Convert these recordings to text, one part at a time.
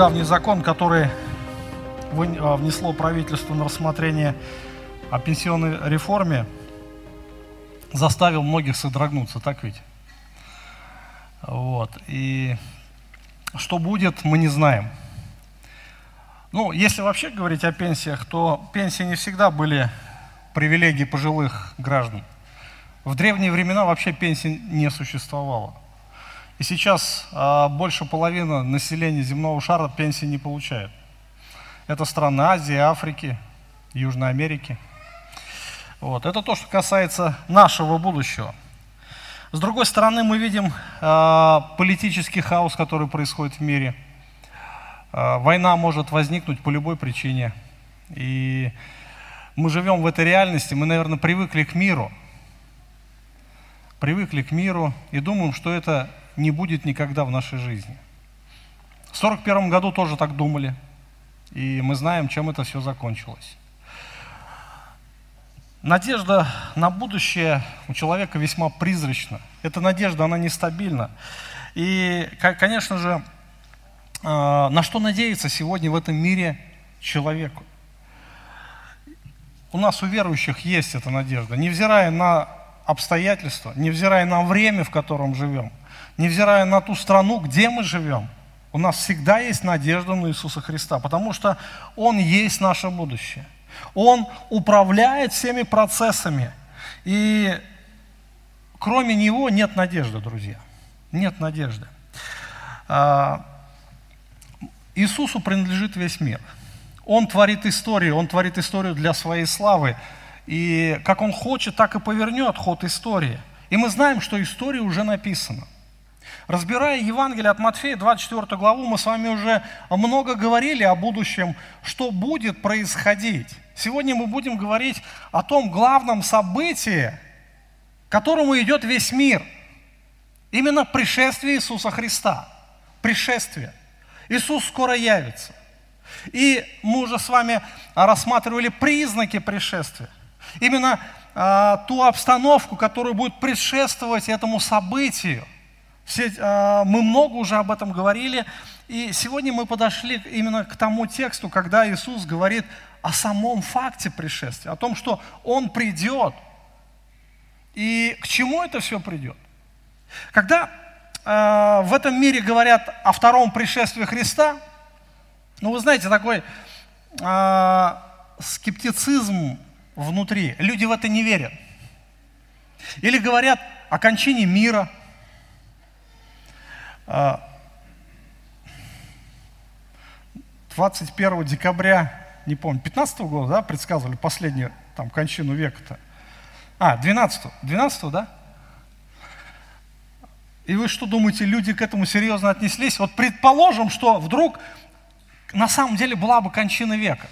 недавний закон, который а, внесло правительство на рассмотрение о пенсионной реформе, заставил многих содрогнуться, так ведь? Вот. И что будет, мы не знаем. Ну, если вообще говорить о пенсиях, то пенсии не всегда были привилегией пожилых граждан. В древние времена вообще пенсии не существовало. И сейчас а, больше половины населения земного шара пенсии не получает. Это страны Азии, Африки, Южной Америки. Вот. Это то, что касается нашего будущего. С другой стороны, мы видим э, политический хаос, который происходит в мире. Э, война может возникнуть по любой причине. И мы живем в этой реальности, мы, наверное, привыкли к миру. Привыкли к миру и думаем, что это не будет никогда в нашей жизни. В 1941 году тоже так думали. И мы знаем, чем это все закончилось. Надежда на будущее у человека весьма призрачна. Эта надежда, она нестабильна. И, конечно же, а, на что надеяться сегодня в этом мире человеку? У нас, у верующих, есть эта надежда. Невзирая на обстоятельства, невзирая на время, в котором живем, невзирая на ту страну, где мы живем, у нас всегда есть надежда на Иисуса Христа, потому что Он есть наше будущее – он управляет всеми процессами. И кроме Него нет надежды, друзья. Нет надежды. А, Иисусу принадлежит весь мир. Он творит историю, Он творит историю для своей славы. И как Он хочет, так и повернет ход истории. И мы знаем, что история уже написана. Разбирая Евангелие от Матфея, 24 главу, мы с вами уже много говорили о будущем, что будет происходить. Сегодня мы будем говорить о том главном событии, к которому идет весь мир. Именно пришествие Иисуса Христа. Пришествие. Иисус скоро явится. И мы уже с вами рассматривали признаки пришествия. Именно а, ту обстановку, которая будет предшествовать этому событию. Все, а, мы много уже об этом говорили. И сегодня мы подошли именно к тому тексту, когда Иисус говорит о самом факте пришествия, о том, что Он придет. И к чему это все придет? Когда э, в этом мире говорят о втором пришествии Христа, ну вы знаете, такой э, скептицизм внутри. Люди в это не верят. Или говорят о кончине мира. Э, 21 декабря не помню, 15 -го года, да, предсказывали последнюю там кончину века-то. А, 12 -го, 12 да? И вы что думаете, люди к этому серьезно отнеслись? Вот предположим, что вдруг на самом деле была бы кончина века.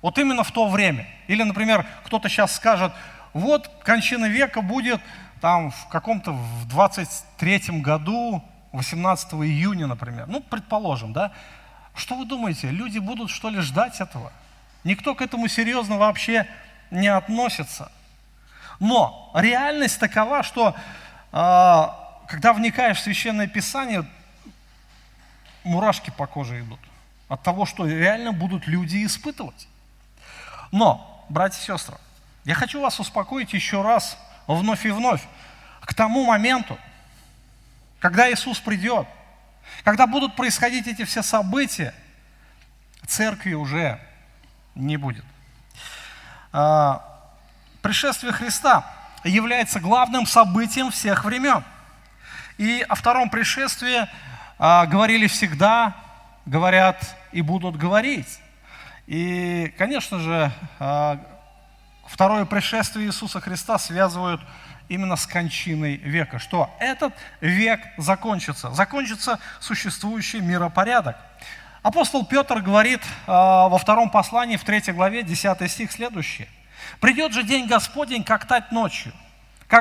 Вот именно в то время. Или, например, кто-то сейчас скажет, вот кончина века будет там в каком-то в 23 году, 18 июня, например. Ну, предположим, да? Что вы думаете, люди будут что ли ждать этого? Никто к этому серьезно вообще не относится. Но реальность такова, что э, когда вникаешь в Священное Писание, мурашки по коже идут от того, что реально будут люди испытывать. Но, братья и сестры, я хочу вас успокоить еще раз, вновь и вновь, к тому моменту, когда Иисус придет, когда будут происходить эти все события, церкви уже не будет. А, пришествие Христа является главным событием всех времен. И о втором пришествии а, говорили всегда, говорят и будут говорить. И, конечно же, а, второе пришествие Иисуса Христа связывают именно с кончиной века, что этот век закончится, закончится существующий миропорядок – Апостол Петр говорит э, во втором послании, в третьей главе, 10 стих, следующее. «Придет же день Господень, как тать ночью,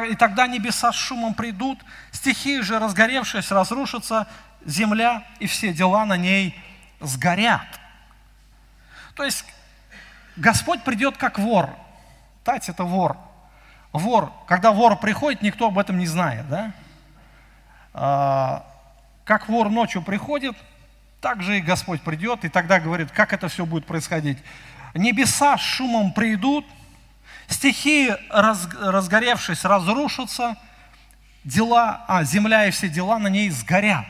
и тогда небеса с шумом придут, стихии же, разгоревшись, разрушатся, земля и все дела на ней сгорят». То есть Господь придет как вор. Тать – это вор. Вор, когда вор приходит, никто об этом не знает, да? А, как вор ночью приходит – так же и Господь придет, и тогда говорит, как это все будет происходить. Небеса с шумом придут, стихии, раз, разгоревшись, разрушатся, дела, а, земля и все дела на ней сгорят.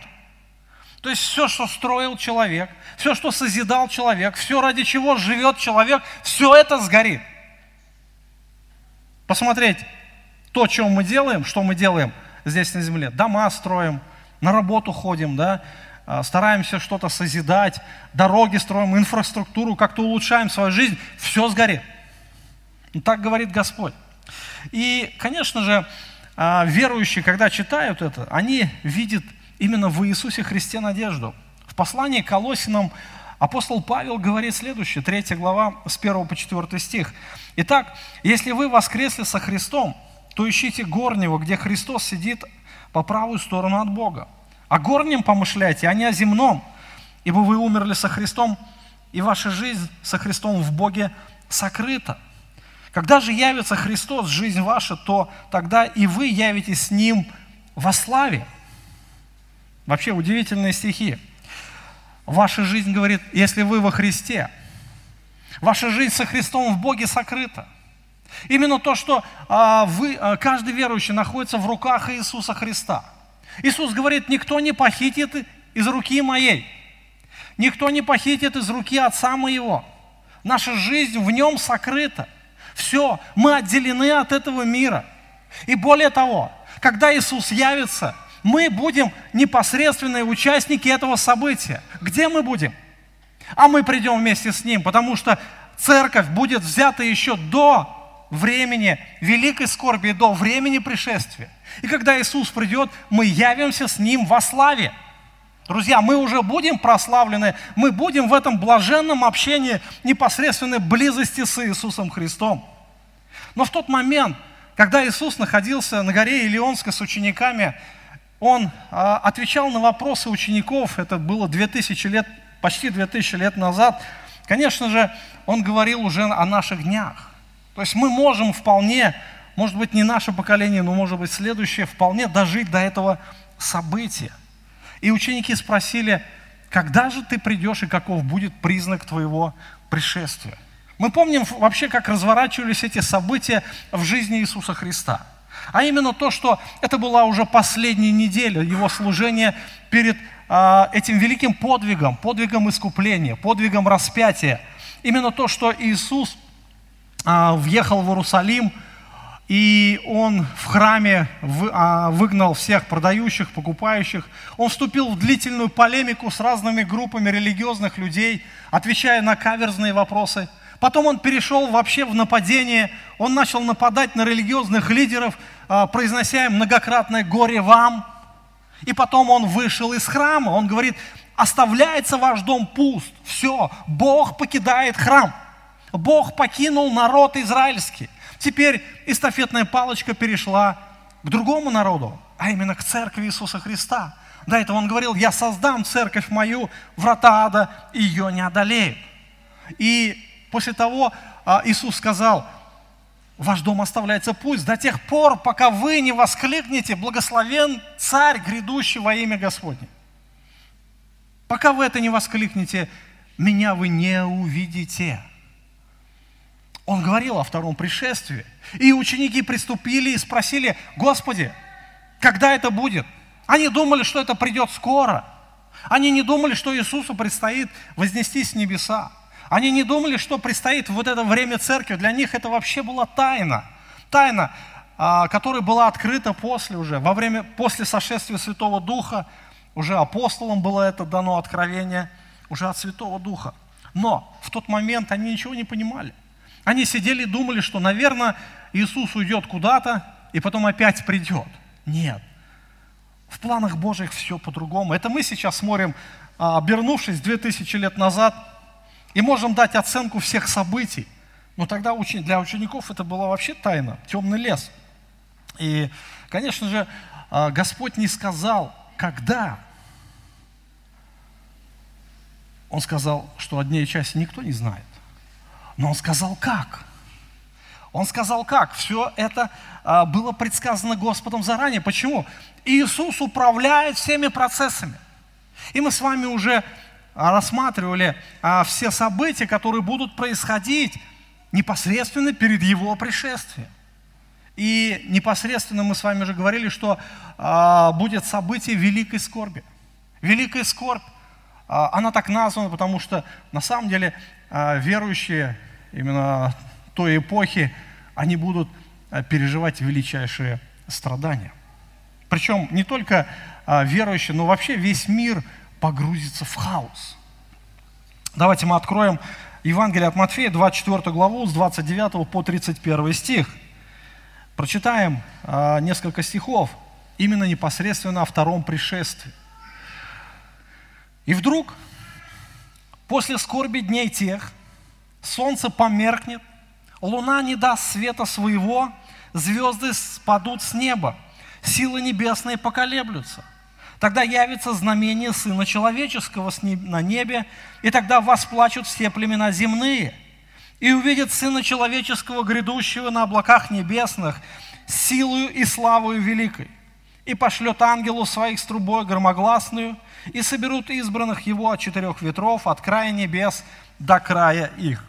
То есть все, что строил человек, все, что созидал человек, все, ради чего живет человек, все это сгорит. Посмотреть то, чем мы делаем, что мы делаем здесь на земле. Дома строим, на работу ходим, да, а, стараемся что-то созидать, дороги строим, инфраструктуру, как-то улучшаем свою жизнь, все сгорит. Ну, так говорит Господь. И, конечно же, а, верующие, когда читают это, они видят именно в Иисусе Христе надежду. В послании к Колосинам апостол Павел говорит следующее, 3 глава, с 1 по 4 стих. «Итак, если вы воскресли со Христом, то ищите горнего, где Христос сидит по правую сторону от Бога. О горнем помышляйте, а не о земном, ибо вы умерли со Христом, и ваша жизнь со Христом в Боге сокрыта. Когда же явится Христос, жизнь ваша, то тогда и вы явитесь с Ним во славе. Вообще удивительные стихи. Ваша жизнь, говорит, если вы во Христе, ваша жизнь со Христом в Боге сокрыта. Именно то, что а, вы, а, каждый верующий находится в руках Иисуса Христа. Иисус говорит, никто не похитит из руки моей. Никто не похитит из руки Отца моего. Наша жизнь в нем сокрыта. Все, мы отделены от этого мира. И более того, когда Иисус явится, мы будем непосредственные участники этого события. Где мы будем? А мы придем вместе с Ним, потому что церковь будет взята еще до времени великой скорби, до времени пришествия. И когда Иисус придет, мы явимся с Ним во славе. Друзья, мы уже будем прославлены, мы будем в этом блаженном общении непосредственной близости с Иисусом Христом. Но в тот момент, когда Иисус находился на горе Илионской с учениками, Он а, отвечал на вопросы учеников, это было 2000 лет, почти 2000 лет назад. Конечно же, Он говорил уже о наших днях. То есть мы можем вполне, может быть, не наше поколение, но, может быть, следующее, вполне дожить до этого события. И ученики спросили, когда же ты придешь и каков будет признак твоего пришествия? Мы помним вообще, как разворачивались эти события в жизни Иисуса Христа. А именно то, что это была уже последняя неделя его служения перед а, этим великим подвигом, подвигом искупления, подвигом распятия. Именно то, что Иисус а, въехал в Иерусалим, и он в храме а, выгнал всех продающих, покупающих. Он вступил в длительную полемику с разными группами религиозных людей, отвечая на каверзные вопросы. Потом он перешел вообще в нападение, он начал нападать на религиозных лидеров, а, произнося многократное «горе вам». И потом он вышел из храма, он говорит, оставляется ваш дом пуст, все, Бог покидает храм. Бог покинул народ израильский. Теперь эстафетная палочка перешла к другому народу, а именно к церкви Иисуса Христа. До этого он говорил, я создам церковь мою, врата ада ее не одолеют. И после того а, Иисус сказал, ваш дом оставляется пусть до тех пор, пока вы не воскликнете, благословен царь, грядущий во имя Господне. Пока вы это не воскликнете, меня вы не увидите. Он говорил о втором пришествии. И ученики приступили и спросили, Господи, когда это будет? Они думали, что это придет скоро. Они не думали, что Иисусу предстоит вознестись в небеса. Они не думали, что предстоит вот это время церкви. Для них это вообще была тайна. Тайна, а, которая была открыта после уже, во время, после сошествия Святого Духа. Уже апостолам было это дано откровение, уже от Святого Духа. Но в тот момент они ничего не понимали. Они сидели и думали, что, наверное, Иисус уйдет куда-то и потом опять придет. Нет. В планах Божьих все по-другому. Это мы сейчас смотрим, а, обернувшись 2000 лет назад, и можем дать оценку всех событий. Но тогда для учеников это была вообще тайна, темный лес. И, конечно же, а, Господь не сказал, когда. Он сказал, что о дне никто не знает. Но он сказал как. Он сказал как. Все это а, было предсказано Господом заранее. Почему? Иисус управляет всеми процессами. И мы с вами уже рассматривали а, все события, которые будут происходить непосредственно перед Его пришествием. И непосредственно мы с вами уже говорили, что а, будет событие великой скорби. Великая скорбь, а, она так названа, потому что на самом деле а, верующие именно той эпохи, они будут а, переживать величайшие страдания. Причем не только а, верующие, но вообще весь мир погрузится в хаос. Давайте мы откроем Евангелие от Матфея, 24 главу, с 29 по 31 стих. Прочитаем э, несколько стихов, именно непосредственно о втором пришествии. «И вдруг, после скорби дней тех, солнце померкнет, луна не даст света своего, звезды спадут с неба, силы небесные поколеблются. Тогда явится знамение Сына Человеческого на небе, и тогда восплачут все племена земные, и увидят Сына Человеческого, грядущего на облаках небесных, силою и славою великой, и пошлет ангелу своих с трубой громогласную, и соберут избранных его от четырех ветров, от края небес до края их.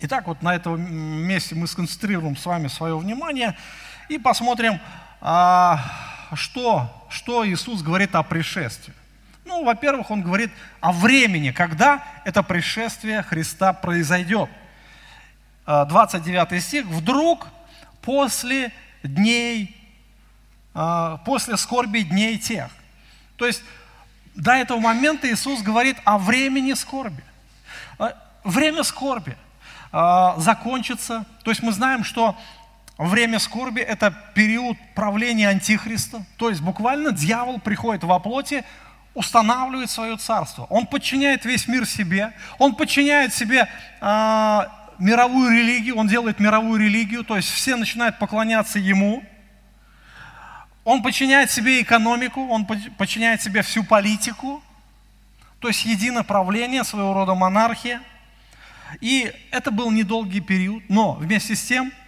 Итак, вот на этом месте мы сконцентрируем с вами свое внимание и посмотрим, а, что, что Иисус говорит о пришествии. Ну, во-первых, Он говорит о времени, когда это пришествие Христа произойдет. 29 а, стих. «Вдруг после дней, а, после скорби дней тех». То есть до этого момента Иисус говорит о времени скорби. А, время скорби закончится. То есть мы знаем, что Время скорби – это период правления Антихриста. То есть буквально дьявол приходит во плоти, устанавливает свое царство. Он подчиняет весь мир себе. Он подчиняет себе э, мировую религию. Он делает мировую религию. То есть все начинают поклоняться ему. Он подчиняет себе экономику. Он подчиняет себе всю политику. То есть единое правление, своего рода монархия. И это был недолгий период. Но вместе с тем –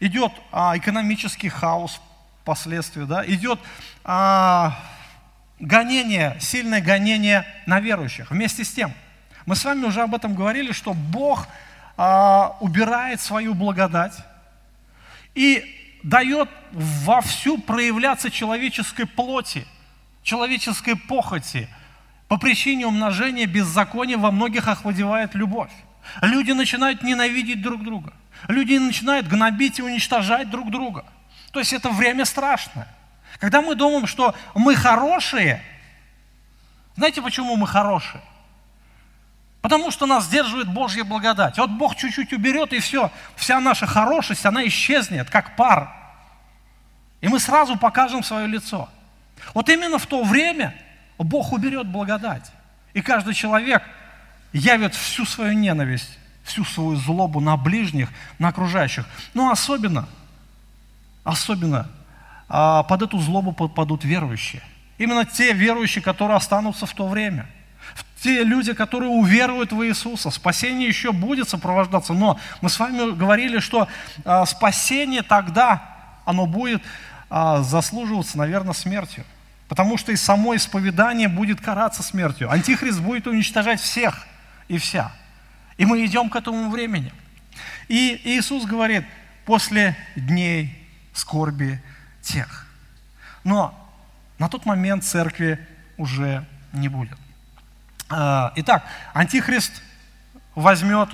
идет а, экономический хаос последствия, да, идет а, гонение, сильное гонение на верующих. Вместе с тем, мы с вами уже об этом говорили, что Бог а, убирает свою благодать и дает вовсю проявляться человеческой плоти, человеческой похоти. По причине умножения беззакония во многих охладевает любовь. Люди начинают ненавидеть друг друга – Люди начинают гнобить и уничтожать друг друга. То есть это время страшное. Когда мы думаем, что мы хорошие, знаете, почему мы хорошие? Потому что нас сдерживает Божья благодать. Вот Бог чуть-чуть уберет, и все, вся наша хорошесть, она исчезнет, как пар. И мы сразу покажем свое лицо. Вот именно в то время Бог уберет благодать. И каждый человек явит всю свою ненависть всю свою злобу на ближних, на окружающих. Но особенно, особенно а, под эту злобу попадут верующие. Именно те верующие, которые останутся в то время. Те люди, которые уверуют в Иисуса. Спасение еще будет сопровождаться. Но мы с вами говорили, что а, спасение тогда, оно будет а, заслуживаться, наверное, смертью. Потому что и само исповедание будет караться смертью. Антихрист будет уничтожать всех и вся. И мы идем к этому времени. И Иисус говорит, после дней скорби тех. Но на тот момент церкви уже не будет. А, итак, Антихрист возьмет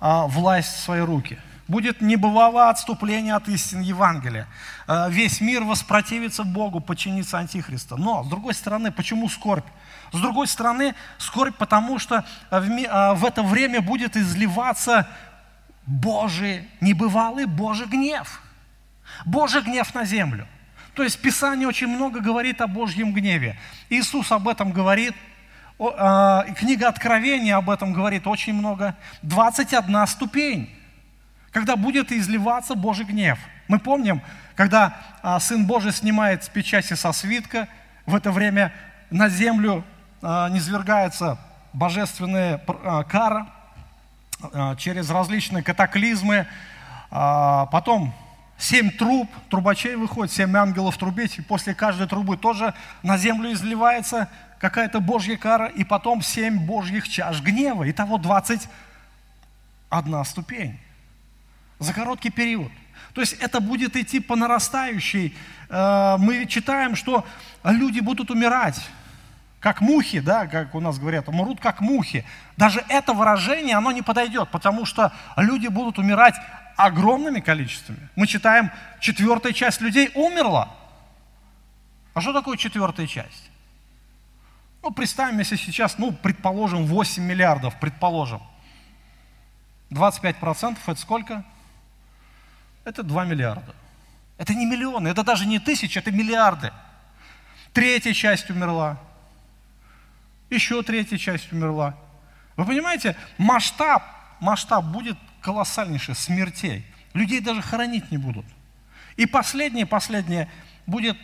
а, власть в свои руки. Будет небывалое отступление от истин Евангелия. А, весь мир воспротивится Богу, подчинится Антихриста. Но, с другой стороны, почему скорбь? С другой стороны, скорбь, потому что в, а, в это время будет изливаться Божий, небывалый Божий гнев. Божий гнев на землю. То есть Писание очень много говорит о Божьем гневе. Иисус об этом говорит, книга Откровения об этом говорит очень много. 21 ступень, когда будет изливаться Божий гнев. Мы помним, когда а, Сын Божий снимает с печати со свитка, в это время на землю а, низвергается божественная а, кара через различные катаклизмы. Потом семь труб, трубачей выходит, семь ангелов трубить, и после каждой трубы тоже на землю изливается какая-то Божья кара, и потом семь Божьих чаш гнева. Итого 21 ступень за короткий период. То есть это будет идти по нарастающей. Э, мы читаем, что люди будут умирать, как мухи, да, как у нас говорят, умрут как мухи. Даже это выражение, оно не подойдет, потому что люди будут умирать огромными количествами. Мы читаем, четвертая часть людей умерла. А что такое четвертая часть? Ну, представим, если сейчас, ну, предположим, 8 миллиардов, предположим. 25% это сколько? Это 2 миллиарда. Это не миллионы, это даже не тысячи, это миллиарды. Третья часть умерла. Еще третья часть умерла. Вы понимаете, масштаб, масштаб будет колоссальнейший, смертей. Людей даже хоронить не будут. И последнее, последнее будет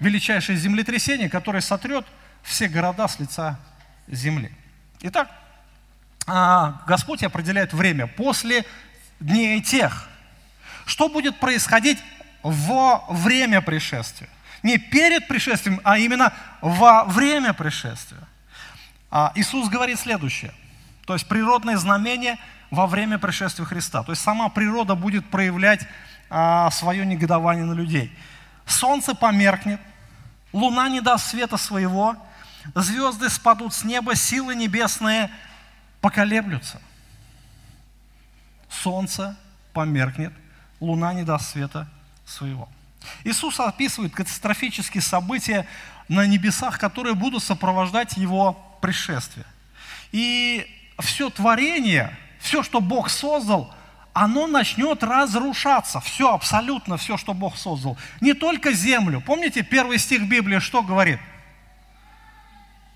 величайшее землетрясение, которое сотрет все города с лица земли. Итак, а, Господь определяет время после дней тех. Что будет происходить во время пришествия? Не перед пришествием, а именно во время пришествия. А, Иисус говорит следующее. То есть природные знамения во время пришествия Христа. То есть сама природа будет проявлять а, свое негодование на людей. Солнце померкнет, луна не даст света своего, звезды спадут с неба, силы небесные поколеблются. Солнце померкнет, луна не даст света своего. Иисус описывает катастрофические события на небесах, которые будут сопровождать его пришествие. И все творение, все, что Бог создал, оно начнет разрушаться. Все, абсолютно все, что Бог создал. Не только землю. Помните, первый стих Библии что говорит?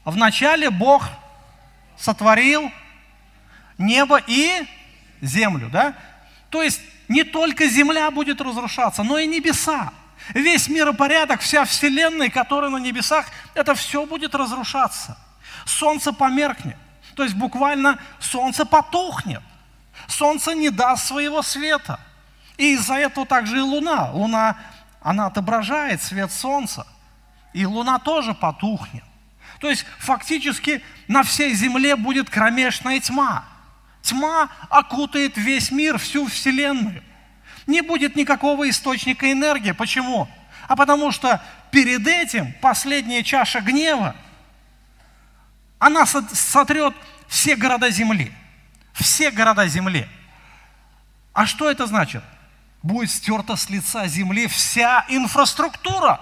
Вначале Бог сотворил небо и землю, да? То есть не только земля будет разрушаться, но и небеса. Весь миропорядок, вся вселенная, которая на небесах, это все будет разрушаться. Солнце померкнет. То есть буквально солнце потухнет. Солнце не даст своего света. И из-за этого также и луна. Луна, она отображает свет солнца. И луна тоже потухнет. То есть фактически на всей земле будет кромешная тьма. Тьма окутает весь мир, всю Вселенную. Не будет никакого источника энергии. Почему? А потому что перед этим последняя чаша гнева – она сотрет все города земли. Все города земли. А что это значит? Будет стерта с лица земли вся инфраструктура.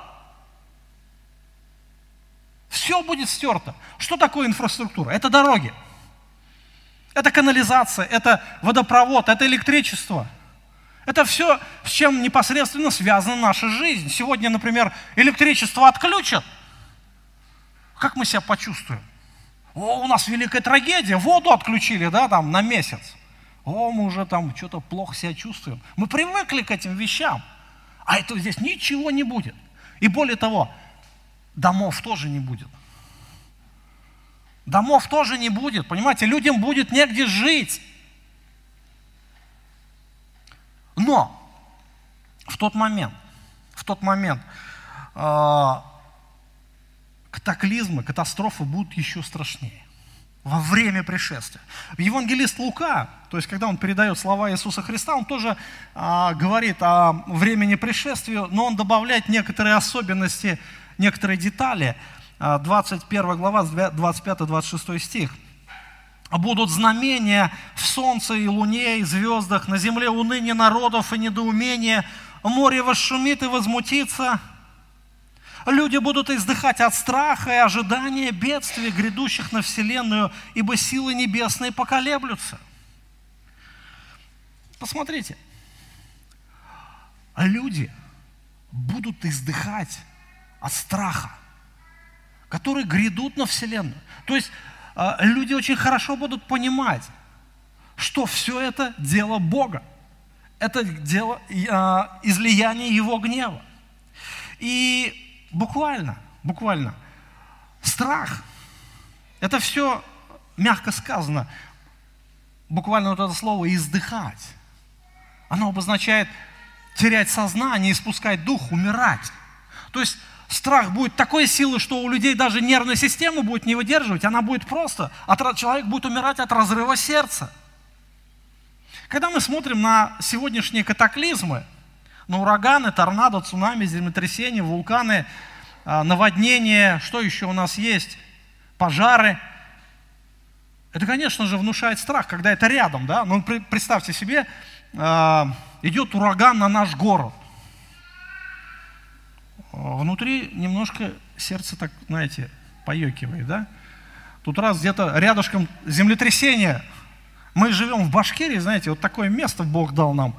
Все будет стерто. Что такое инфраструктура? Это дороги. Это канализация, это водопровод, это электричество. Это все, с чем непосредственно связана наша жизнь. Сегодня, например, электричество отключат. Как мы себя почувствуем? О, у нас великая трагедия, воду отключили, да, там на месяц. О, мы уже там что-то плохо себя чувствуем. Мы привыкли к этим вещам. А это здесь ничего не будет. И более того, домов тоже не будет. Домов тоже не будет, понимаете, людям будет негде жить. Но в тот момент, в тот момент э, катаклизмы, катастрофы будут еще страшнее во время пришествия. Евангелист Лука, то есть когда он передает слова Иисуса Христа, он тоже а, говорит о времени пришествия, но он добавляет некоторые особенности, некоторые детали. 21 а, глава, 25-26 стих. «Будут знамения в солнце и луне и звездах, на земле уныние народов и недоумение, море восшумит и возмутится, Люди будут издыхать от страха и ожидания бедствий, грядущих на Вселенную, ибо силы небесные поколеблются. Посмотрите, люди будут издыхать от страха, который грядут на Вселенную. То есть а, люди очень хорошо будут понимать, что все это дело Бога. Это дело а, излияния Его гнева. И Буквально, буквально. Страх. Это все мягко сказано. Буквально вот это слово «издыхать». Оно обозначает терять сознание, испускать дух, умирать. То есть Страх будет такой силы, что у людей даже нервная система будет не выдерживать, она будет просто, человек будет умирать от разрыва сердца. Когда мы смотрим на сегодняшние катаклизмы, на ураганы, торнадо, цунами, землетрясения, вулканы, а, наводнения, что еще у нас есть, пожары, это, конечно же, внушает страх, когда это рядом, да? Ну, представьте себе, а, идет ураган на наш город – внутри немножко сердце так, знаете, поекивает, да? Тут раз где-то рядышком землетрясение. Мы живем в Башкирии, знаете, вот такое место Бог дал нам.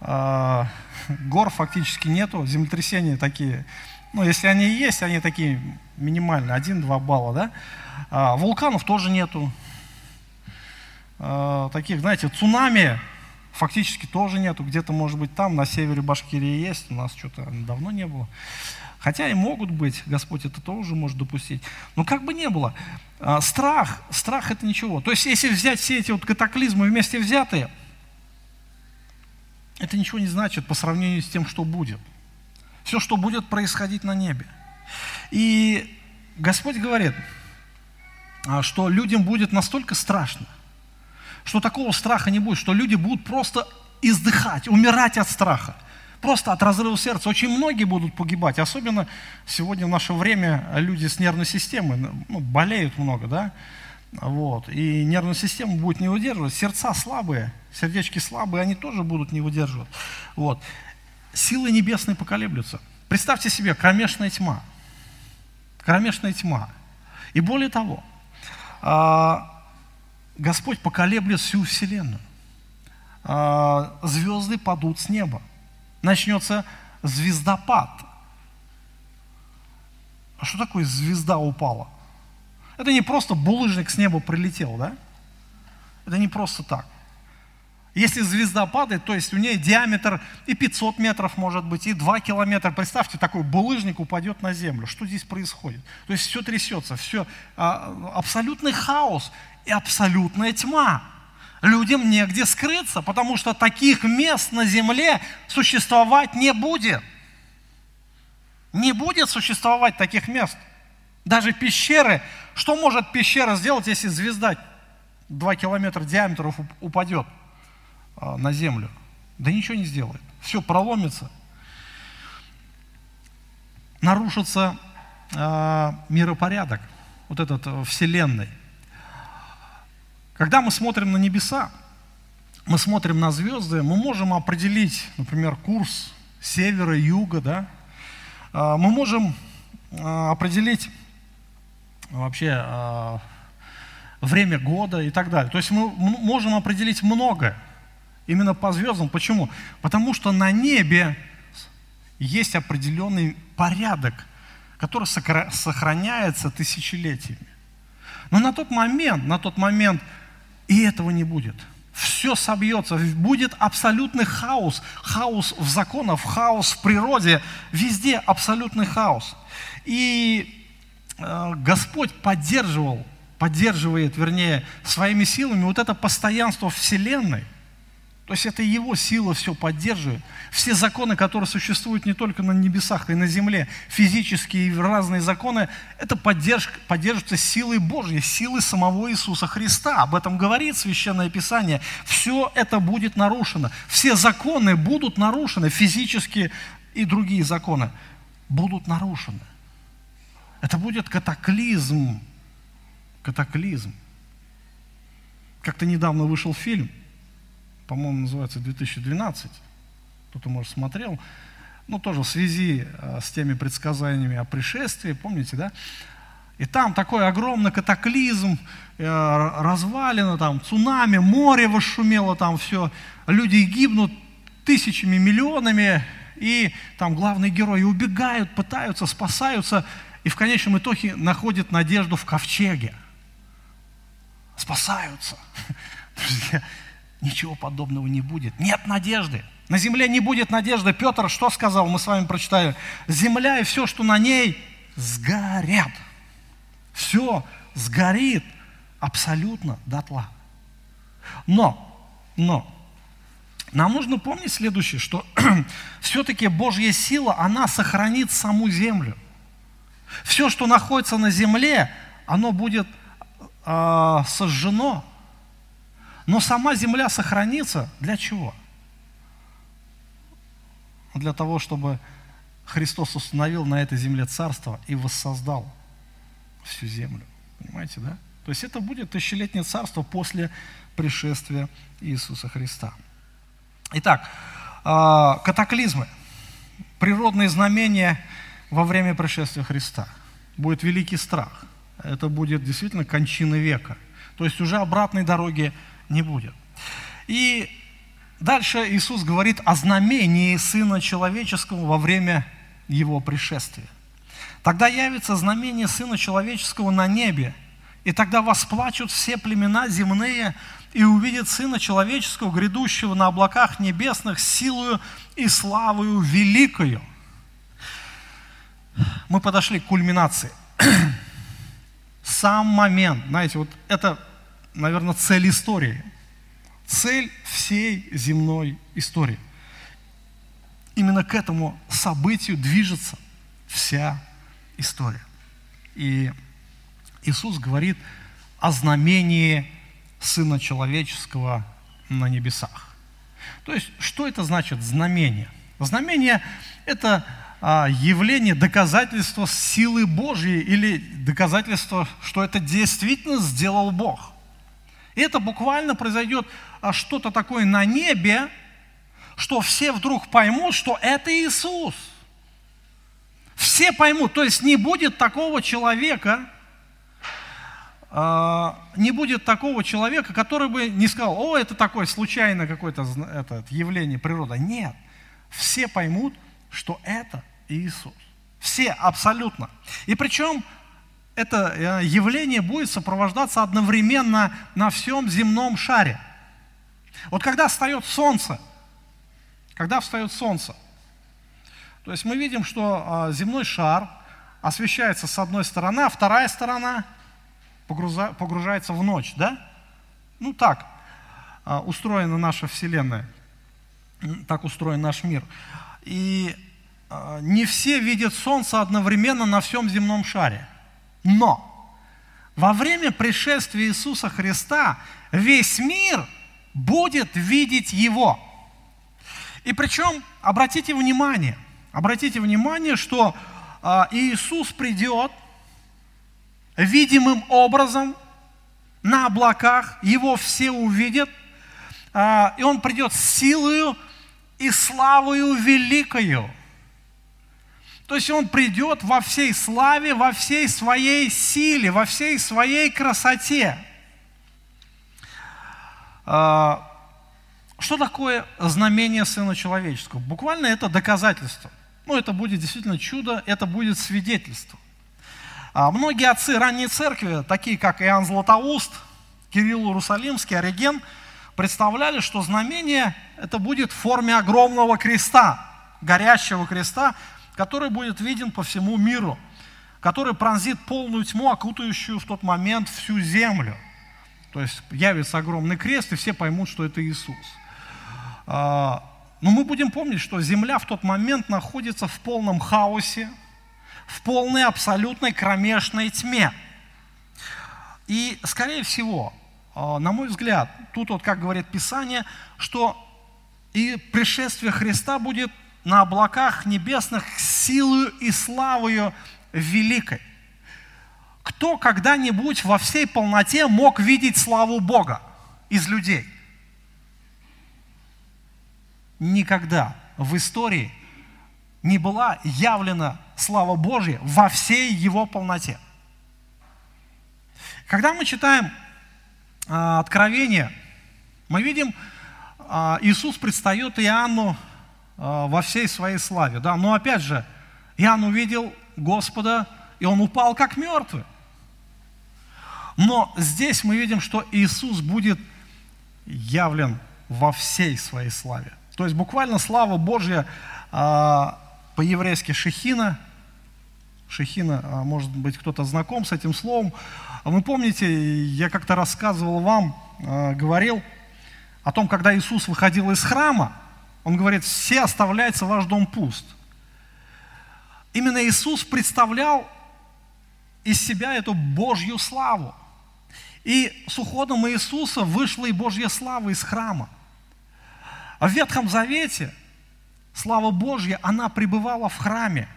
А, гор фактически нету, землетрясения такие. Ну, если они и есть, они такие минимальные, один-два балла, да? А, вулканов тоже нету. А, таких, знаете, цунами фактически тоже нету. Где-то, может быть, там, на севере Башкирии есть, у нас что-то давно не было. Хотя и могут быть, Господь это тоже может допустить. Но как бы не было, а, страх, страх это ничего. То есть, если взять все эти вот катаклизмы вместе взятые, это ничего не значит по сравнению с тем, что будет. Все, что будет происходить на небе. И Господь говорит, а, что людям будет настолько страшно, что такого страха не будет, что люди будут просто издыхать, умирать от страха, просто от разрыва сердца. Очень многие будут погибать, особенно сегодня в наше время люди с нервной системой ну, болеют много, да, вот, и нервная система будет не выдерживать, сердца слабые, сердечки слабые, они тоже будут не выдерживать, вот. Силы небесные поколеблются. Представьте себе, кромешная тьма, кромешная тьма. И более того, а, Господь поколеблет всю вселенную. А, звезды падут с неба. Начнется звездопад. А что такое звезда упала? Это не просто булыжник с неба прилетел, да? Это не просто так. Если звезда падает, то есть у нее диаметр и 500 метров может быть, и 2 километра. Представьте, такой булыжник упадет на землю. Что здесь происходит? То есть все трясется, все, а, абсолютный хаос и абсолютная тьма. Людям негде скрыться, потому что таких мест на земле существовать не будет. Не будет существовать таких мест. Даже пещеры. Что может пещера сделать, если звезда 2 километра диаметра упадет на землю? Да ничего не сделает. Все проломится. Нарушится э, миропорядок, вот этот э, вселенной. Когда мы смотрим на небеса, мы смотрим на звезды, мы можем определить, например, курс севера, юга, да? А, мы можем а, определить вообще а, время года и так далее. То есть мы можем определить многое именно по звездам. Почему? Потому что на небе есть определенный порядок, который сохраняется тысячелетиями. Но на тот момент, на тот момент и этого не будет. Все собьется, будет абсолютный хаос. Хаос в законах, хаос в природе, везде абсолютный хаос. И э, Господь поддерживал, поддерживает, вернее, своими силами вот это постоянство Вселенной – то есть это его сила все поддерживает. Все законы, которые существуют не только на небесах, но и на земле, физические и разные законы, это поддержка, поддерживается силой Божьей, силой самого Иисуса Христа. Об этом говорит Священное Писание. Все это будет нарушено. Все законы будут нарушены, физические и другие законы будут нарушены. Это будет катаклизм. Катаклизм. Как-то недавно вышел фильм – по-моему, называется 2012, кто-то, может, смотрел, ну, тоже в связи э, с теми предсказаниями о пришествии, помните, да? И там такой огромный катаклизм, э, развалина, там, цунами, море вошумело, там все, люди гибнут тысячами, миллионами, и там главные герои убегают, пытаются, спасаются, и в конечном итоге находят надежду в ковчеге. Спасаются. Друзья, Ничего подобного не будет. Нет надежды. На земле не будет надежды. Петр что сказал? Мы с вами прочитали. Земля и все, что на ней, сгорят. Все сгорит абсолютно дотла. Но, но, нам нужно помнить следующее, что все-таки Божья сила, она сохранит саму землю. Все, что находится на земле, оно будет э, сожжено. Но сама земля сохранится для чего? Для того, чтобы Христос установил на этой земле царство и воссоздал всю землю. Понимаете, да? То есть это будет тысячелетнее царство после пришествия Иисуса Христа. Итак, а, катаклизмы, природные знамения во время пришествия Христа. Будет великий страх. Это будет действительно кончина века. То есть уже обратной дороги не будет. И дальше Иисус говорит о знамении Сына Человеческого во время Его пришествия. Тогда явится знамение Сына Человеческого на небе, и тогда восплачут все племена земные, и увидят Сына Человеческого, грядущего на облаках небесных, силою и славою великою. Мы подошли к кульминации. Сам момент, знаете, вот это, наверное, цель истории. Цель всей земной истории. Именно к этому событию движется вся история. И Иисус говорит о знамении Сына Человеческого на небесах. То есть, что это значит знамение? Знамение – это а, явление, доказательство силы Божьей или доказательство, что это действительно сделал Бог. Это буквально произойдет а, что-то такое на небе, что все вдруг поймут, что это Иисус. Все поймут, то есть не будет такого человека, а, не будет такого человека, который бы не сказал, о, это такое случайное какое-то это, явление природы. Нет, все поймут, что это Иисус. Все абсолютно. И причем это э, явление будет сопровождаться одновременно на всем земном шаре. Вот когда встает солнце, когда встает солнце, то есть мы видим, что а, земной шар освещается с одной стороны, а вторая сторона погружается в ночь, да? Ну так а, устроена наша Вселенная, так устроен наш мир. И а, не все видят Солнце одновременно на всем земном шаре. Но во время пришествия Иисуса Христа весь мир будет видеть Его. И причем, обратите внимание, обратите внимание, что а, Иисус придет видимым образом на облаках, Его все увидят, а, и Он придет с силою и славою великою. То есть Он придет во всей славе, во всей своей силе, во всей своей красоте. А, что такое знамение Сына Человеческого? Буквально это доказательство. Ну, это будет действительно чудо, это будет свидетельство. А многие отцы ранней церкви, такие как Иоанн Златоуст, Кирилл Иерусалимский, Ориген, представляли, что знамение это будет в форме огромного креста, горящего креста, который будет виден по всему миру, который пронзит полную тьму, окутающую в тот момент всю землю. То есть явится огромный крест, и все поймут, что это Иисус. А, но мы будем помнить, что земля в тот момент находится в полном хаосе, в полной абсолютной кромешной тьме. И, скорее всего, а, на мой взгляд, тут вот, как говорит Писание, что и пришествие Христа будет на облаках небесных силою и славою великой. Кто когда-нибудь во всей полноте мог видеть славу Бога из людей? Никогда в истории не была явлена слава Божья во всей его полноте. Когда мы читаем а, Откровение, мы видим, а, Иисус предстает Иоанну во всей своей славе. Да? Но опять же, Иоанн увидел Господа, и он упал как мертвый. Но здесь мы видим, что Иисус будет явлен во всей своей славе. То есть буквально слава Божья а, по-еврейски шехина. Шехина, а, может быть, кто-то знаком с этим словом. Вы помните, я как-то рассказывал вам, а, говорил о том, когда Иисус выходил из храма, он говорит, все оставляется ваш дом пуст. Именно Иисус представлял из себя эту Божью славу. И с уходом Иисуса вышла и Божья слава из храма. А в Ветхом Завете слава Божья, она пребывала в храме.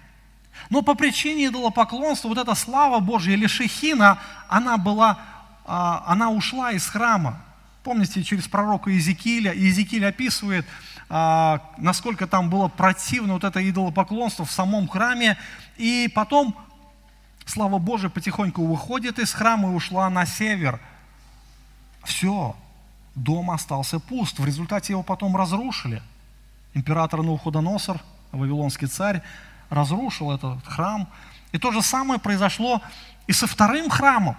Но по причине идолопоклонства вот эта слава Божья или шехина, она была, а, она ушла из храма. Помните, через пророка Иезекииля, Иезекииль описывает, а, насколько там было противно вот это идолопоклонство в самом храме. И потом слава Божия потихоньку выходит из храма и ушла на север. Все, дом остался пуст. В результате его потом разрушили. Император Навуходоносор, вавилонский царь, разрушил этот храм. И то же самое произошло и со вторым храмом.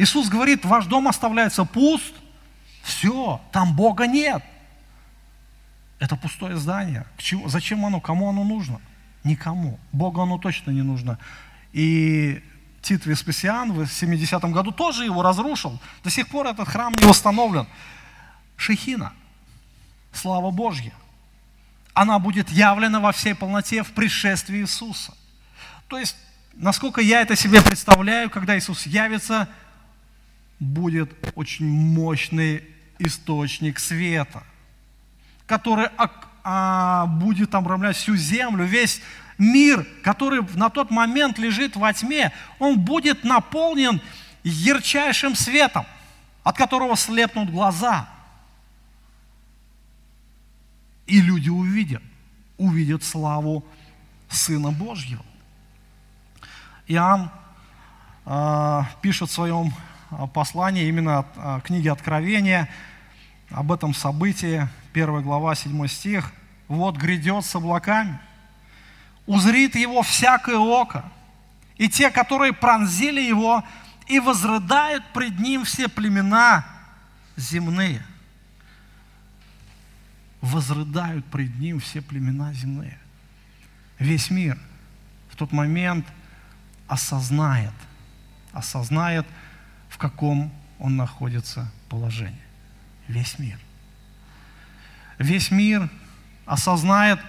Иисус говорит, ваш дом оставляется пуст, все, там Бога нет. Это пустое здание. К чему, зачем оно? Кому оно нужно? Никому. Богу оно точно не нужно. И Тит Веспасиан в 70-м году тоже его разрушил. До сих пор этот храм не восстановлен. Шехина. Слава Божья она будет явлена во всей полноте в пришествии Иисуса. То есть, насколько я это себе представляю, когда Иисус явится, будет очень мощный источник света, который а, будет обрамлять всю землю, весь мир, который на тот момент лежит во тьме, он будет наполнен ярчайшим светом, от которого слепнут глаза – и люди увидят, увидят славу Сына Божьего. Иоанн э, пишет в своем а, послании, именно э, книге Откровения, об этом событии, 1 глава, 7 стих. «Вот грядет с облаками, узрит его всякое око, и те, которые пронзили его, и возрыдают пред ним все племена земные» возрыдают пред Ним все племена земные. Весь мир в тот момент осознает, осознает, каком он находится положении. Весь мир. Весь мир осознает,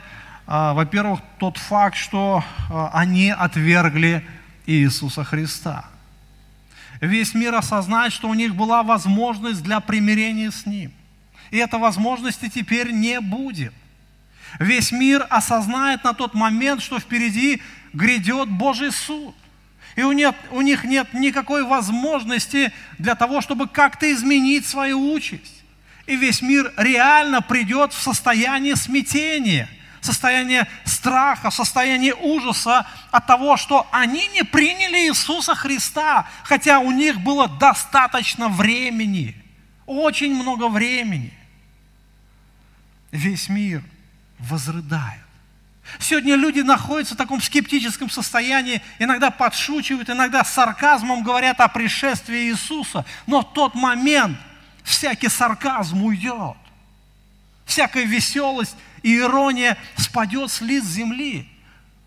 а, во-первых, тот факт, что а, они отвергли Иисуса Христа. Весь мир осознает, что у них была возможность для примирения с Ним. И этой возможности теперь не будет. Весь мир осознает на тот момент, что впереди грядет Божий суд. И у, нет, у них нет никакой возможности для того, чтобы как-то изменить свою участь. И весь мир реально придет в состояние смятения, состояние страха, состояние ужаса от того, что они не приняли Иисуса Христа, хотя у них было достаточно времени, очень много времени весь мир возрыдает. Сегодня люди находятся в таком скептическом состоянии, иногда подшучивают, иногда сарказмом говорят о пришествии Иисуса, но в тот момент всякий сарказм уйдет, всякая веселость и ирония спадет с лиц земли.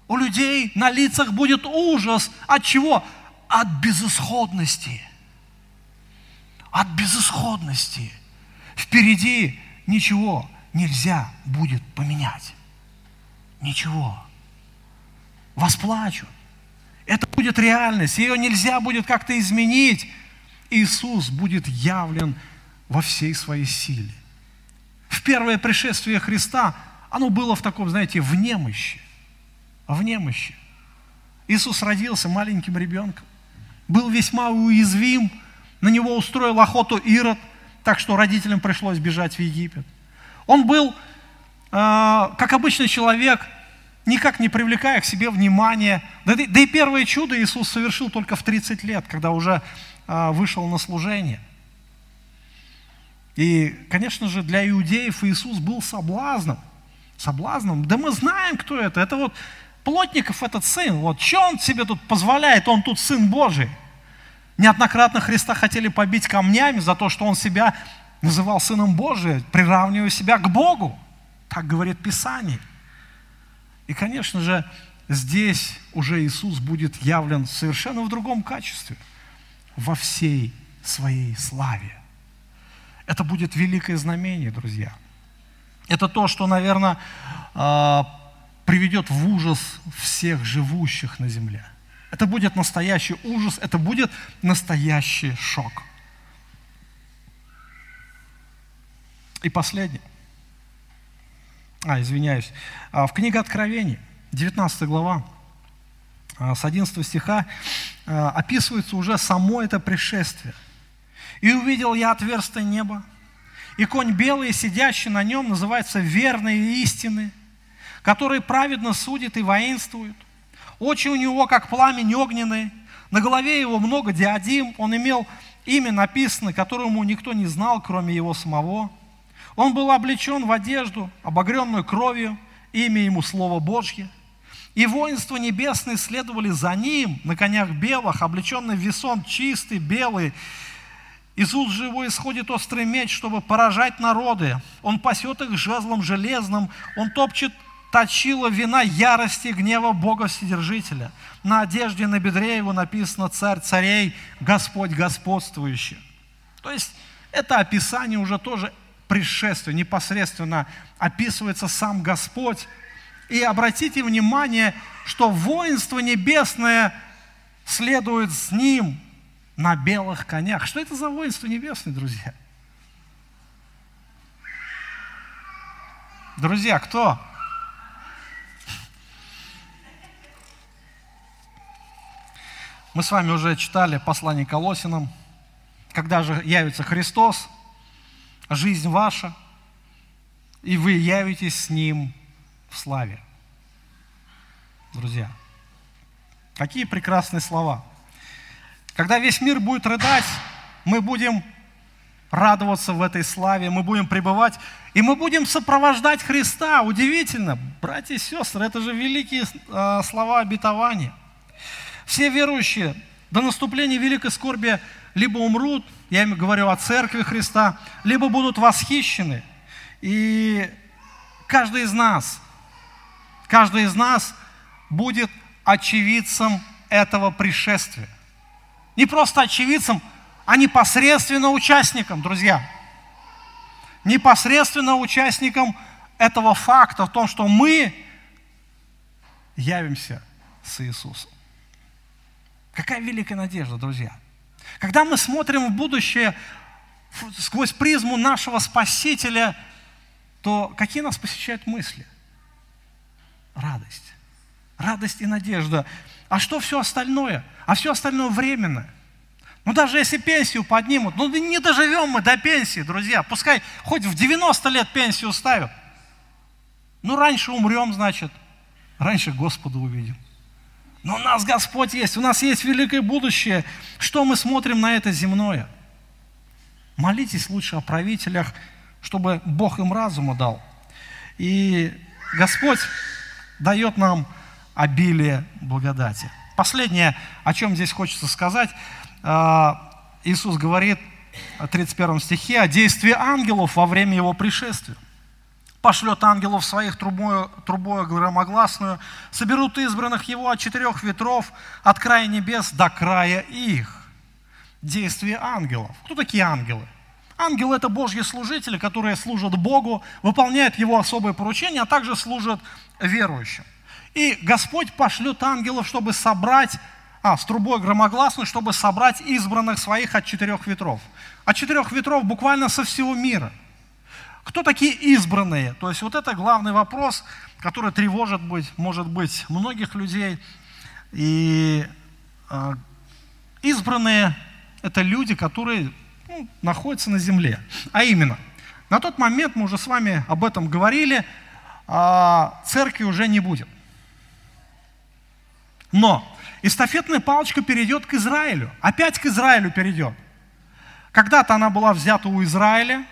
У людей на лицах будет ужас. От чего? От безысходности. От безысходности. Впереди ничего нельзя будет поменять. Ничего. Восплачут. Это будет реальность. Ее нельзя будет как-то изменить. Иисус будет явлен во всей своей силе. В первое пришествие Христа оно было в таком, знаете, в немощи. В немощи. Иисус родился маленьким ребенком, был весьма уязвим, на него устроил охоту Ирод, так что родителям пришлось бежать в Египет. Он был, э, как обычный человек, никак не привлекая к себе внимания. Да, да и первое чудо Иисус совершил только в 30 лет, когда уже э, вышел на служение. И, конечно же, для иудеев Иисус был соблазном. Соблазном. Да мы знаем, кто это. Это вот Плотников этот сын. Вот что он себе тут позволяет? Он тут сын Божий. Неоднократно Христа хотели побить камнями за то, что он себя называл Сыном Божиим, приравнивая себя к Богу. Так говорит Писание. И, конечно же, здесь уже Иисус будет явлен совершенно в другом качестве, во всей своей славе. Это будет великое знамение, друзья. Это то, что, наверное, а, приведет в ужас всех живущих на земле. Это будет настоящий ужас, это будет настоящий шок. И последнее. А, извиняюсь. А, в книге Откровений, 19 глава, а, с 11 стиха, а, описывается уже само это пришествие. «И увидел я отверстие неба, и конь белый, сидящий на нем, называется верный и истинный, который праведно судит и воинствует. Очи у него, как пламень огненный, на голове его много диадим, он имел имя написано, которому никто не знал, кроме его самого. Он был облечен в одежду, обогренную кровью, имя ему Слово Божье. И воинство небесное следовали за ним на конях белых, облеченный в весон чистый, белый. Из уст же его исходит острый меч, чтобы поражать народы. Он пасет их жезлом железным, он топчет точила вина ярости и гнева Бога Вседержителя. На одежде на бедре его написано «Царь царей, Господь господствующий». То есть это описание уже тоже пришествия, непосредственно описывается сам Господь. И обратите внимание, что воинство небесное следует с ним на белых конях. Что это за воинство небесное, друзья? Друзья, кто? Мы с вами уже читали послание Колосинам. Когда же явится Христос, жизнь ваша, и вы явитесь с Ним в славе. Друзья, какие прекрасные слова. Когда весь мир будет рыдать, мы будем радоваться в этой славе, мы будем пребывать, и мы будем сопровождать Христа. Удивительно, братья и сестры, это же великие э, слова обетования – все верующие до наступления великой скорби либо умрут, я им говорю о церкви Христа, либо будут восхищены. И каждый из нас, каждый из нас будет очевидцем этого пришествия. Не просто очевидцем, а непосредственно участником, друзья. Непосредственно участником этого факта, в том, что мы явимся с Иисусом. Какая великая надежда, друзья. Когда мы смотрим в будущее сквозь призму нашего Спасителя, то какие нас посещают мысли? Радость. Радость и надежда. А что все остальное? А все остальное временно. Ну даже если пенсию поднимут, ну не доживем мы до пенсии, друзья. Пускай хоть в 90 лет пенсию ставят. Ну раньше умрем, значит. Раньше Господа увидим. Но у нас Господь есть, у нас есть великое будущее. Что мы смотрим на это земное? Молитесь лучше о правителях, чтобы Бог им разума дал. И Господь дает нам обилие благодати. Последнее, о чем здесь хочется сказать, а, Иисус говорит в 31 стихе о действии ангелов во время Его пришествия пошлет ангелов своих трубою, трубою громогласную, соберут избранных его от четырех ветров, от края небес до края их. Действие ангелов. Кто такие ангелы? Ангелы – это Божьи служители, которые служат Богу, выполняют Его особые поручения, а также служат верующим. И Господь пошлет ангелов, чтобы собрать, а, с трубой громогласной, чтобы собрать избранных своих от четырех ветров. От четырех ветров буквально со всего мира – кто такие избранные? То есть вот это главный вопрос, который тревожит, быть, может быть, многих людей. И э, избранные – это люди, которые ну, находятся на земле. А именно, на тот момент, мы уже с вами об этом говорили, э, церкви уже не будет. Но эстафетная палочка перейдет к Израилю. Опять к Израилю перейдет. Когда-то она была взята у Израиля,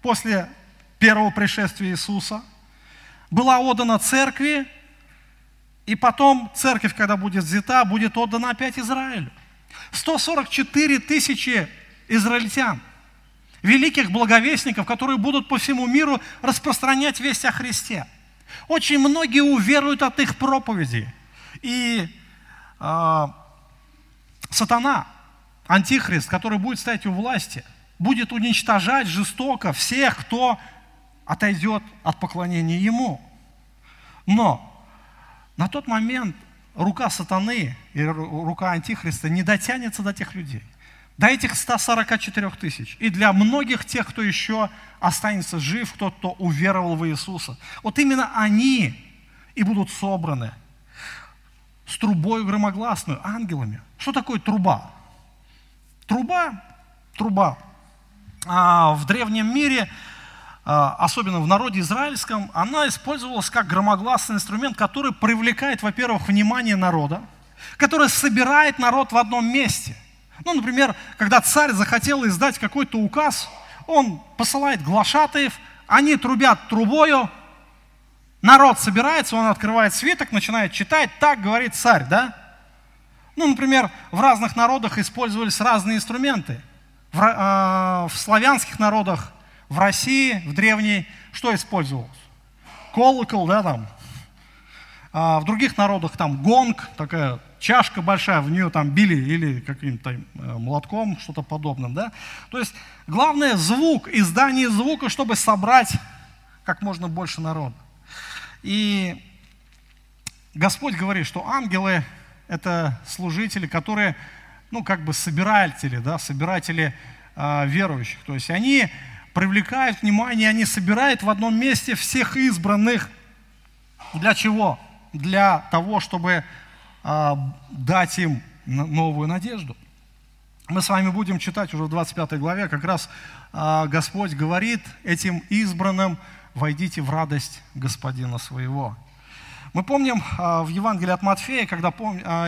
после первого пришествия Иисуса, была отдана церкви, и потом церковь, когда будет взята, будет отдана опять Израилю. 144 тысячи израильтян, великих благовестников, которые будут по всему миру распространять весть о Христе. Очень многие уверуют от их проповедей. И э, сатана, антихрист, который будет стоять у власти, будет уничтожать жестоко всех, кто отойдет от поклонения Ему. Но на тот момент рука сатаны и рука антихриста не дотянется до тех людей, до этих 144 тысяч. И для многих тех, кто еще останется жив, тот, кто уверовал в Иисуса. Вот именно они и будут собраны с трубой громогласную, ангелами. Что такое труба? Труба, труба. А в древнем мире, особенно в народе израильском, она использовалась как громогласный инструмент, который привлекает, во-первых, внимание народа, который собирает народ в одном месте. Ну, например, когда царь захотел издать какой-то указ, он посылает глашатаев, они трубят трубою, народ собирается, он открывает свиток, начинает читать, так говорит царь, да? Ну, например, в разных народах использовались разные инструменты. В, э, в славянских народах, в России, в древней, что использовалось? Колокол, да, там. А в других народах там гонг, такая чашка большая, в нее там били или каким-то э, молотком, что-то подобное, да. То есть главное звук, издание звука, чтобы собрать как можно больше народа. И Господь говорит, что ангелы – это служители, которые, ну, как бы собиратели, да, собиратели э, верующих. То есть они привлекают внимание, они собирают в одном месте всех избранных. Для чего? Для того, чтобы э, дать им новую надежду. Мы с вами будем читать уже в 25 главе, как раз э, Господь говорит этим избранным, войдите в радость Господина своего. Мы помним а, в Евангелии от Матфея, когда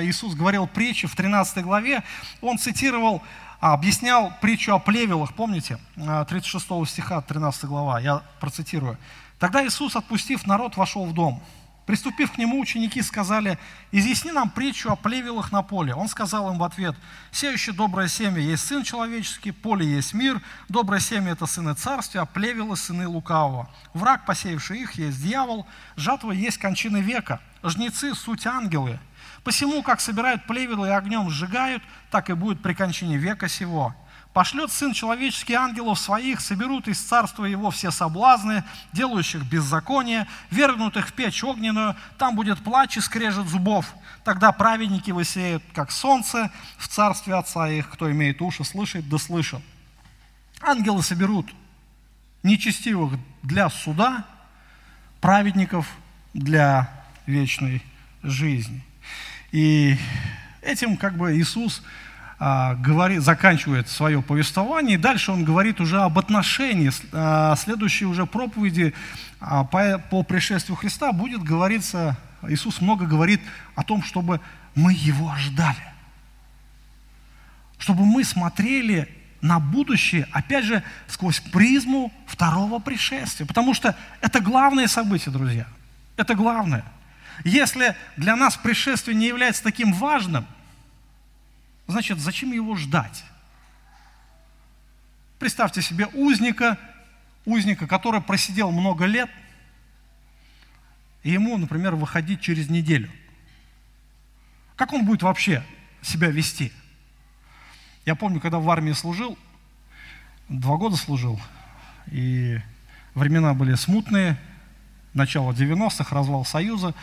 Иисус говорил притчу в 13 главе, Он цитировал, а, объяснял притчу о плевелах, помните, 36 стиха, 13 глава, я процитирую. «Тогда Иисус, отпустив народ, вошел в дом. Приступив к нему, ученики сказали, «Изъясни нам притчу о плевелах на поле». Он сказал им в ответ, «Сеющий доброе семя есть сын человеческий, поле есть мир, доброе семя – это сыны царствия, а плевелы – сыны лукавого. Враг, посеявший их, есть дьявол, жатва есть кончины века, жнецы – суть ангелы. Посему, как собирают плевелы и огнем сжигают, так и будет при кончине века сего». Пошлет Сын Человеческий ангелов своих, соберут из царства его все соблазны, делающих беззаконие, вернут в печь огненную, там будет плач и скрежет зубов. Тогда праведники высеют, как солнце, в царстве Отца их, кто имеет уши слышать, да слышал. Ангелы соберут нечестивых для суда, праведников для вечной жизни. И этим как бы Иисус а, говорит, заканчивает свое повествование, и дальше он говорит уже об отношении. А, следующей уже проповеди а, по, по пришествию Христа будет говориться, Иисус много говорит о том, чтобы мы Его ожидали. Чтобы мы смотрели на будущее, опять же, сквозь призму второго пришествия. Потому что это главное событие, друзья. Это главное. Если для нас пришествие не является таким важным, Значит, зачем его ждать? Представьте себе узника, узника, который просидел много лет, и ему, например, выходить через неделю. Как он будет вообще себя вести? Я помню, когда в армии служил, два года служил, и времена были смутные, начало 90-х, развал Союза.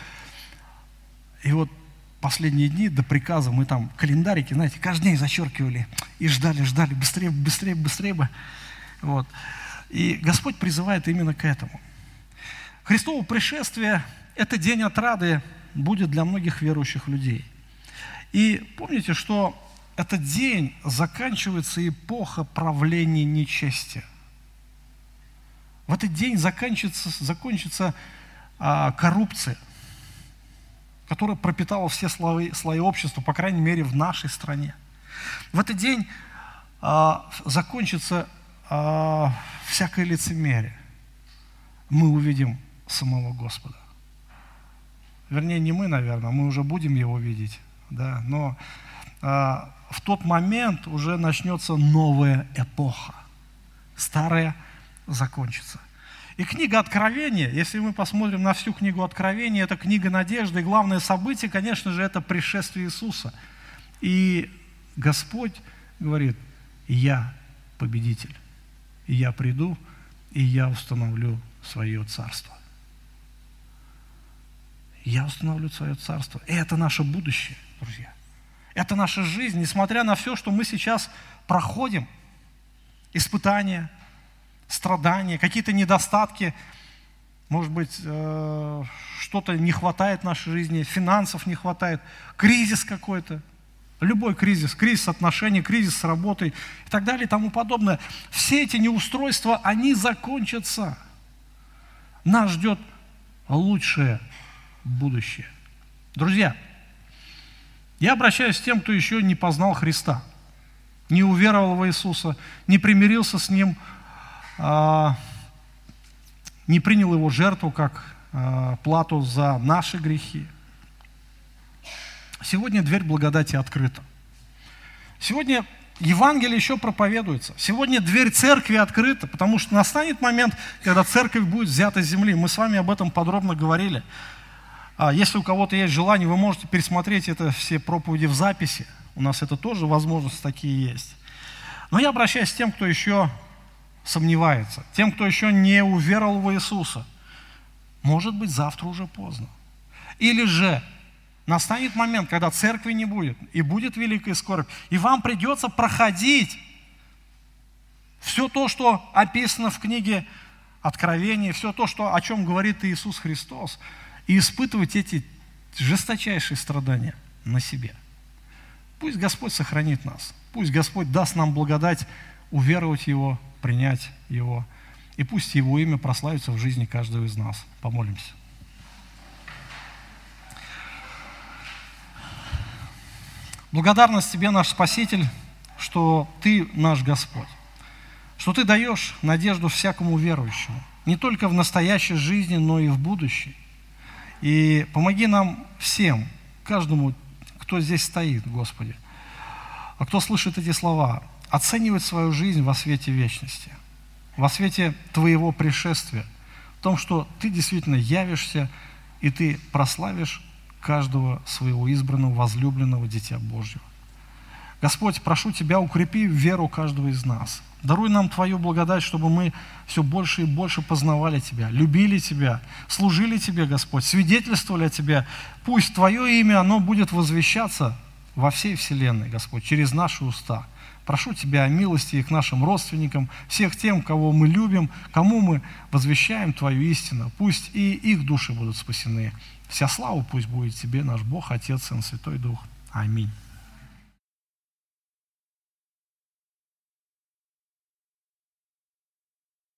И вот последние дни до приказа мы там календарики, знаете, каждый день зачеркивали и ждали, ждали, быстрее, быстрее, быстрее бы. Вот. И Господь призывает именно к этому. Христово пришествие – это день отрады, будет для многих верующих людей. И помните, что этот день заканчивается эпоха правления нечестия. В этот день закончится, закончится а, коррупция – которая пропитала все слои, слои общества, по крайней мере, в нашей стране. В этот день э, закончится э, всякое лицемерие. Мы увидим самого Господа. Вернее, не мы, наверное, мы уже будем его видеть, да, но э, в тот момент уже начнется новая эпоха. Старая закончится. И книга Откровения, если мы посмотрим на всю книгу Откровения, это книга надежды, и главное событие, конечно же, это пришествие Иисуса. И Господь говорит, я победитель, я приду, и я установлю свое царство. я установлю свое царство. И это наше будущее, друзья. Это наша жизнь, несмотря на все, что мы сейчас проходим. Испытания, страдания, какие-то недостатки, может быть, э, что-то не хватает в нашей жизни, финансов не хватает, кризис какой-то, любой кризис, кризис отношений, кризис с работой и так далее и тому подобное. Все эти неустройства, они закончатся. Нас ждет лучшее будущее. Друзья, я обращаюсь к тем, кто еще не познал Христа, не уверовал в Иисуса, не примирился с Ним, не принял Его жертву как а, плату за наши грехи. Сегодня дверь благодати открыта. Сегодня Евангелие еще проповедуется. Сегодня дверь церкви открыта, потому что настанет момент, когда церковь будет взята с земли. Мы с вами об этом подробно говорили. А если у кого-то есть желание, вы можете пересмотреть это все проповеди в записи. У нас это тоже возможности такие есть. Но я обращаюсь к тем, кто еще сомневается, тем, кто еще не уверовал в Иисуса. Может быть, завтра уже поздно. Или же настанет момент, когда церкви не будет, и будет великая скорбь, и вам придется проходить все то, что описано в книге Откровения, все то, что, о чем говорит Иисус Христос – и испытывать эти жесточайшие страдания на себе. Пусть Господь сохранит нас. Пусть Господь даст нам благодать уверовать Его, принять Его. И пусть Его имя прославится в жизни каждого из нас. Помолимся. Благодарность Тебе, наш Спаситель, что Ты наш Господь, что Ты даешь надежду всякому верующему, не только в настоящей жизни, но и в будущей. И помоги нам всем, каждому, кто здесь стоит, Господи, а кто слышит эти слова, оценивать свою жизнь во свете вечности, во свете Твоего пришествия, в том, что Ты действительно явишься, и Ты прославишь каждого своего избранного, возлюбленного Дитя Божьего. Господь, прошу Тебя, укрепи веру каждого из нас. Даруй нам Твою благодать, чтобы мы все больше и больше познавали Тебя, любили Тебя, служили Тебе, Господь, свидетельствовали о Тебе. Пусть Твое имя, оно будет возвещаться во всей вселенной, Господь, через наши уста. Прошу Тебя о милости и к нашим родственникам, всех тем, кого мы любим, кому мы возвещаем Твою истину. Пусть и их души будут спасены. Вся слава пусть будет Тебе, наш Бог, Отец, Сын, Святой Дух. Аминь.